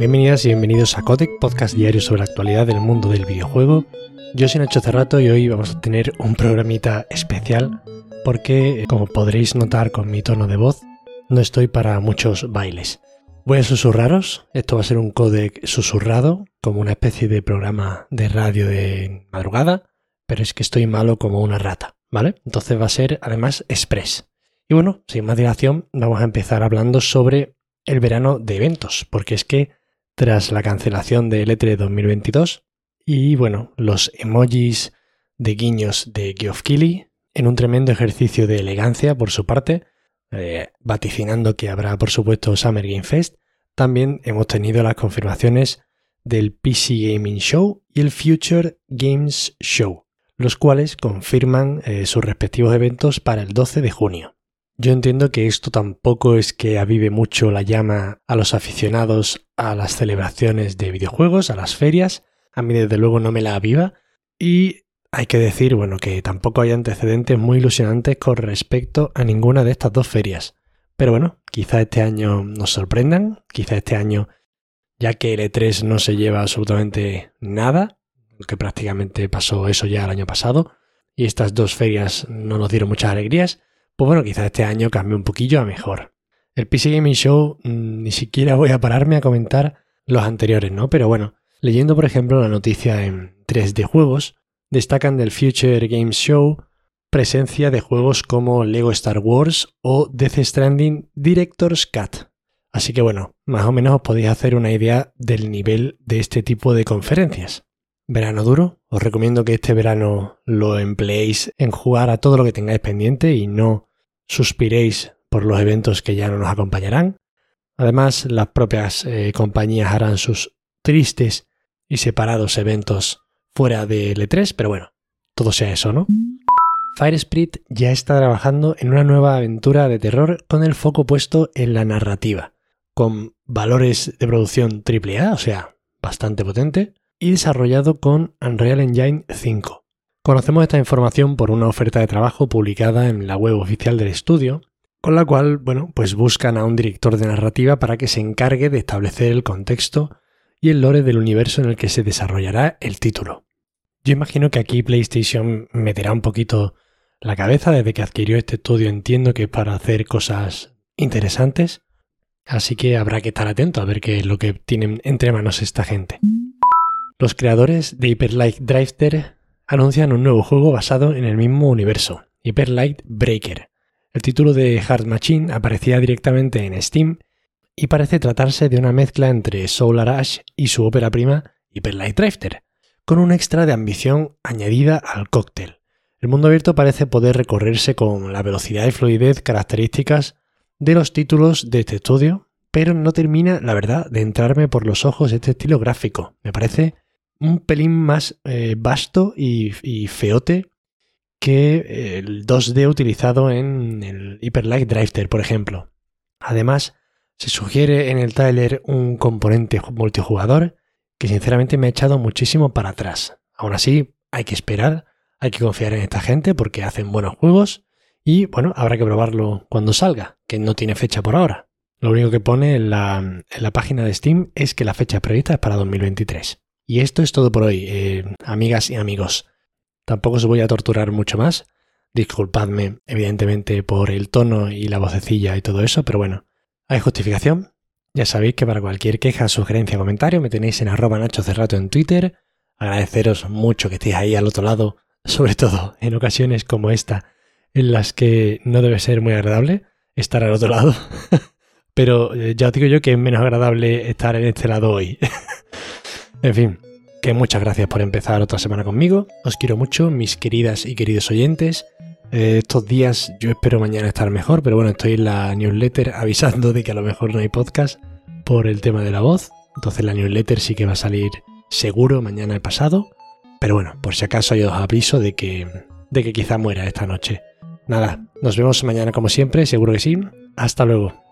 Bienvenidas y bienvenidos a Codec, podcast diario sobre la actualidad del mundo del videojuego. Yo soy Nacho Cerrato y hoy vamos a tener un programita especial porque, como podréis notar con mi tono de voz, no estoy para muchos bailes. Voy a susurraros, esto va a ser un codec susurrado, como una especie de programa de radio de madrugada, pero es que estoy malo como una rata, ¿vale? Entonces va a ser además express. Y bueno, sin más dilación, vamos a empezar hablando sobre el verano de eventos, porque es que tras la cancelación de E3 2022 y bueno, los emojis de guiños de Geoff Keighley, en un tremendo ejercicio de elegancia por su parte, eh, vaticinando que habrá por supuesto Summer Game Fest, también hemos tenido las confirmaciones del PC Gaming Show y el Future Games Show, los cuales confirman eh, sus respectivos eventos para el 12 de junio. Yo entiendo que esto tampoco es que avive mucho la llama a los aficionados a las celebraciones de videojuegos, a las ferias. A mí desde luego no me la aviva. Y hay que decir, bueno, que tampoco hay antecedentes muy ilusionantes con respecto a ninguna de estas dos ferias. Pero bueno, quizá este año nos sorprendan, quizá este año, ya que el E3 no se lleva absolutamente nada, que prácticamente pasó eso ya el año pasado, y estas dos ferias no nos dieron muchas alegrías, pues bueno, quizás este año cambie un poquillo a mejor. El PC Gaming Show mm, ni siquiera voy a pararme a comentar los anteriores, ¿no? Pero bueno, leyendo por ejemplo la noticia en 3D Juegos, destacan del Future Games Show presencia de juegos como Lego Star Wars o Death Stranding Director's Cut. Así que bueno, más o menos os podéis hacer una idea del nivel de este tipo de conferencias. Verano duro, os recomiendo que este verano lo empleéis en jugar a todo lo que tengáis pendiente y no suspiréis por los eventos que ya no nos acompañarán. Además, las propias eh, compañías harán sus tristes y separados eventos fuera de L3, pero bueno, todo sea eso, ¿no? Firespirit ya está trabajando en una nueva aventura de terror con el foco puesto en la narrativa, con valores de producción AAA, o sea, bastante potente, y desarrollado con Unreal Engine 5. Conocemos esta información por una oferta de trabajo publicada en la web oficial del estudio, con la cual, bueno, pues buscan a un director de narrativa para que se encargue de establecer el contexto y el lore del universo en el que se desarrollará el título. Yo imagino que aquí PlayStation meterá un poquito la cabeza desde que adquirió este estudio, entiendo que para hacer cosas interesantes, así que habrá que estar atento a ver qué es lo que tienen entre manos esta gente. Los creadores de Hyper Light Drifter anuncian un nuevo juego basado en el mismo universo, Hyper Light Breaker. El título de Hard Machine aparecía directamente en Steam y parece tratarse de una mezcla entre Solar Ash y su ópera prima Hyper Light Drifter, con un extra de ambición añadida al cóctel. El mundo abierto parece poder recorrerse con la velocidad y fluidez características de los títulos de este estudio, pero no termina, la verdad, de entrarme por los ojos este estilo gráfico. Me parece un pelín más eh, vasto y, feote que el 2D utilizado en el Hyper Light Drifter, por ejemplo. Además, se sugiere en el trailer un componente multijugador que sinceramente me ha echado muchísimo para atrás. Aún así, hay que esperar, hay que confiar en esta gente porque hacen buenos juegos y bueno, habrá que probarlo cuando salga, que no tiene fecha por ahora. Lo único que pone en la, en la página de Steam es que la fecha prevista es para 2023. Y esto es todo por hoy, eh, amigas y amigos. Tampoco os voy a torturar mucho más. Disculpadme, evidentemente, por el tono y la vocecilla y todo eso, pero bueno, hay justificación. Ya sabéis que para cualquier queja, sugerencia comentario me tenéis en arroba Nacho Cerrato en Twitter. Agradeceros mucho que estéis ahí al otro lado, sobre todo en ocasiones como esta, en las que no debe ser muy agradable estar al otro lado. Pero eh, ya os digo yo que es menos agradable estar en este lado hoy. En fin, que muchas gracias por empezar otra semana conmigo. Os quiero mucho, mis queridas y queridos oyentes. Eh, estos días yo espero mañana estar mejor, pero bueno, estoy en la newsletter avisando de que a lo mejor no hay podcast por el tema de la voz. Entonces la newsletter sí que va a salir seguro mañana el pasado. Pero bueno, por si acaso yo os aviso de que, de que quizá muera esta noche. Nada, nos vemos mañana como siempre, seguro que sí. Hasta luego.